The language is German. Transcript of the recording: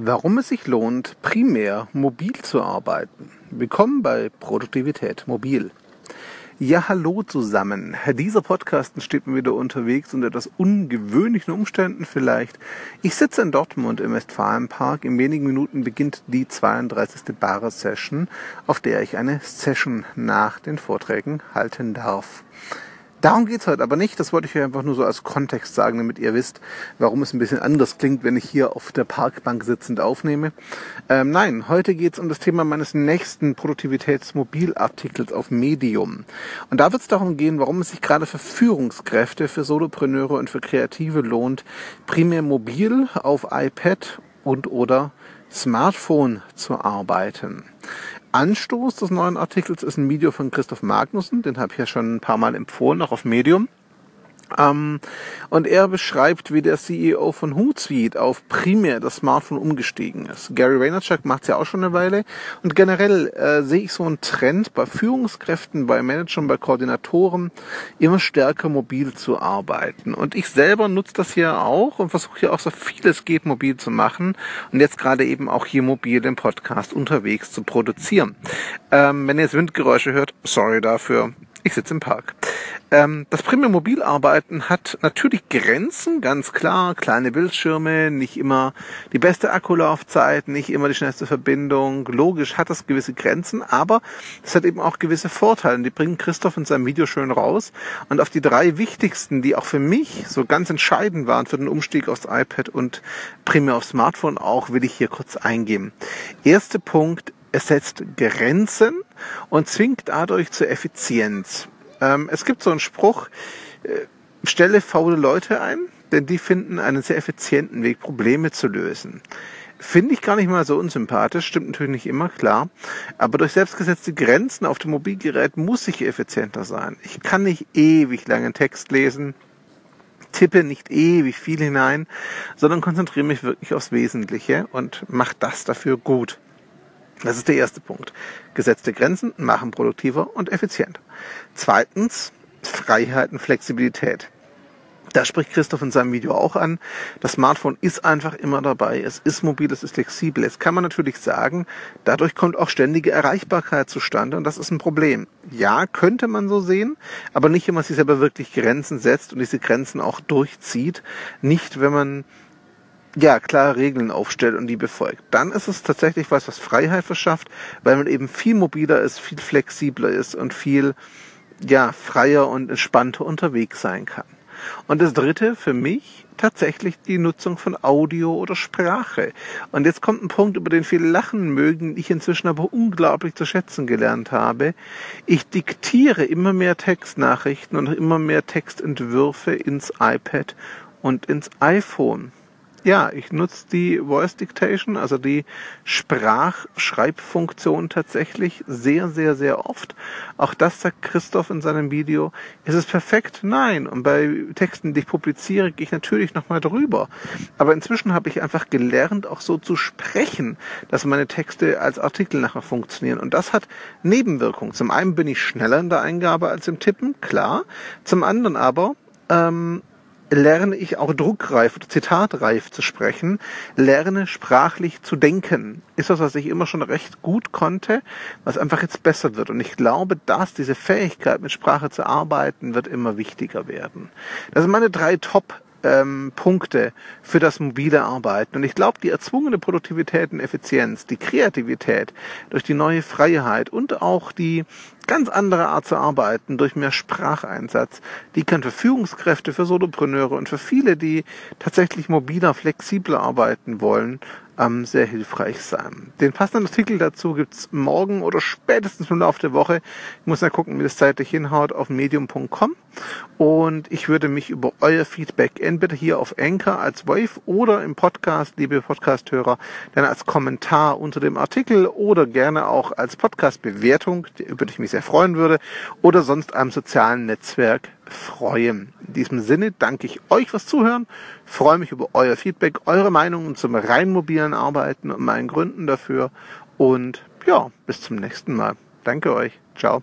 Warum es sich lohnt, primär mobil zu arbeiten. Willkommen bei Produktivität Mobil. Ja, hallo zusammen. Dieser Podcast steht mir wieder unterwegs unter etwas ungewöhnlichen Umständen vielleicht. Ich sitze in Dortmund im Westfalenpark. In wenigen Minuten beginnt die 32. Bare-Session, auf der ich eine Session nach den Vorträgen halten darf. Darum geht's heute aber nicht. Das wollte ich euch einfach nur so als Kontext sagen, damit ihr wisst, warum es ein bisschen anders klingt, wenn ich hier auf der Parkbank sitzend aufnehme. Ähm, nein, heute geht's um das Thema meines nächsten Produktivitätsmobilartikels auf Medium. Und da wird es darum gehen, warum es sich gerade für Führungskräfte, für Solopreneure und für Kreative lohnt, primär mobil auf iPad und oder Smartphone zu arbeiten. Anstoß des neuen Artikels ist ein Video von Christoph Magnussen, den habe ich ja schon ein paar Mal empfohlen, auch auf Medium. Ähm, und er beschreibt, wie der CEO von Hootsuite auf primär das Smartphone umgestiegen ist. Gary Vaynerchuk macht es ja auch schon eine Weile. Und generell äh, sehe ich so einen Trend bei Führungskräften, bei Managern, bei Koordinatoren, immer stärker mobil zu arbeiten. Und ich selber nutze das hier auch und versuche hier auch so viel es geht mobil zu machen. Und jetzt gerade eben auch hier mobil den Podcast unterwegs zu produzieren. Ähm, wenn ihr jetzt Windgeräusche hört, sorry dafür. Ich sitze im Park. Ähm, das Premium Mobilarbeiten hat natürlich Grenzen, ganz klar. Kleine Bildschirme, nicht immer die beste Akkulaufzeit, nicht immer die schnellste Verbindung. Logisch hat das gewisse Grenzen, aber es hat eben auch gewisse Vorteile. Die bringen Christoph in seinem Video schön raus. Und auf die drei wichtigsten, die auch für mich so ganz entscheidend waren für den Umstieg aufs iPad und primär aufs Smartphone auch, will ich hier kurz eingehen. Erster Punkt, es setzt Grenzen und zwingt dadurch zur Effizienz. Ähm, es gibt so einen Spruch, äh, stelle faule Leute ein, denn die finden einen sehr effizienten Weg, Probleme zu lösen. Finde ich gar nicht mal so unsympathisch, stimmt natürlich nicht immer, klar. Aber durch selbstgesetzte Grenzen auf dem Mobilgerät muss ich effizienter sein. Ich kann nicht ewig langen Text lesen, tippe nicht ewig viel hinein, sondern konzentriere mich wirklich aufs Wesentliche und mache das dafür gut. Das ist der erste Punkt. Gesetzte Grenzen machen produktiver und effizienter. Zweitens, Freiheit und Flexibilität. Da spricht Christoph in seinem Video auch an. Das Smartphone ist einfach immer dabei. Es ist mobil, es ist flexibel. Jetzt kann man natürlich sagen, dadurch kommt auch ständige Erreichbarkeit zustande und das ist ein Problem. Ja, könnte man so sehen, aber nicht, wenn man sich selber wirklich Grenzen setzt und diese Grenzen auch durchzieht. Nicht, wenn man ja, klare Regeln aufstellt und die befolgt. Dann ist es tatsächlich was, was Freiheit verschafft, weil man eben viel mobiler ist, viel flexibler ist und viel, ja, freier und entspannter unterwegs sein kann. Und das dritte für mich tatsächlich die Nutzung von Audio oder Sprache. Und jetzt kommt ein Punkt, über den viele lachen mögen, ich inzwischen aber unglaublich zu schätzen gelernt habe. Ich diktiere immer mehr Textnachrichten und immer mehr Textentwürfe ins iPad und ins iPhone. Ja, ich nutze die Voice Dictation, also die Sprachschreibfunktion tatsächlich sehr, sehr, sehr oft. Auch das sagt Christoph in seinem Video. Ist es perfekt? Nein. Und bei Texten, die ich publiziere, gehe ich natürlich nochmal drüber. Aber inzwischen habe ich einfach gelernt, auch so zu sprechen, dass meine Texte als Artikel nachher funktionieren. Und das hat Nebenwirkungen. Zum einen bin ich schneller in der Eingabe als im Tippen, klar. Zum anderen aber, ähm, lerne ich auch druckreif oder zitatreif zu sprechen, lerne sprachlich zu denken. Ist das, was ich immer schon recht gut konnte, was einfach jetzt besser wird. Und ich glaube, dass diese Fähigkeit, mit Sprache zu arbeiten, wird immer wichtiger werden. Das sind meine drei Top ähm, Punkte für das mobile Arbeiten. Und ich glaube, die erzwungene Produktivität und Effizienz, die Kreativität durch die neue Freiheit und auch die ganz andere Art zu arbeiten durch mehr Spracheinsatz, die kann für Führungskräfte, für Solopreneure und für viele, die tatsächlich mobiler, flexibler arbeiten wollen, ähm, sehr hilfreich sein. Den passenden Artikel dazu gibt's morgen oder spätestens im Laufe der Woche. Ich muss mal gucken, wie das zeitlich hinhaut, auf medium.com. Und ich würde mich über euer Feedback entweder hier auf Anchor als Wave oder im Podcast, liebe Podcasthörer, dann als Kommentar unter dem Artikel oder gerne auch als Podcast-Bewertung, über die ich mich sehr freuen würde, oder sonst am sozialen Netzwerk freuen. In diesem Sinne danke ich euch fürs Zuhören, freue mich über euer Feedback, eure Meinungen zum rein mobilen Arbeiten und meinen Gründen dafür und ja, bis zum nächsten Mal. Danke euch. Ciao.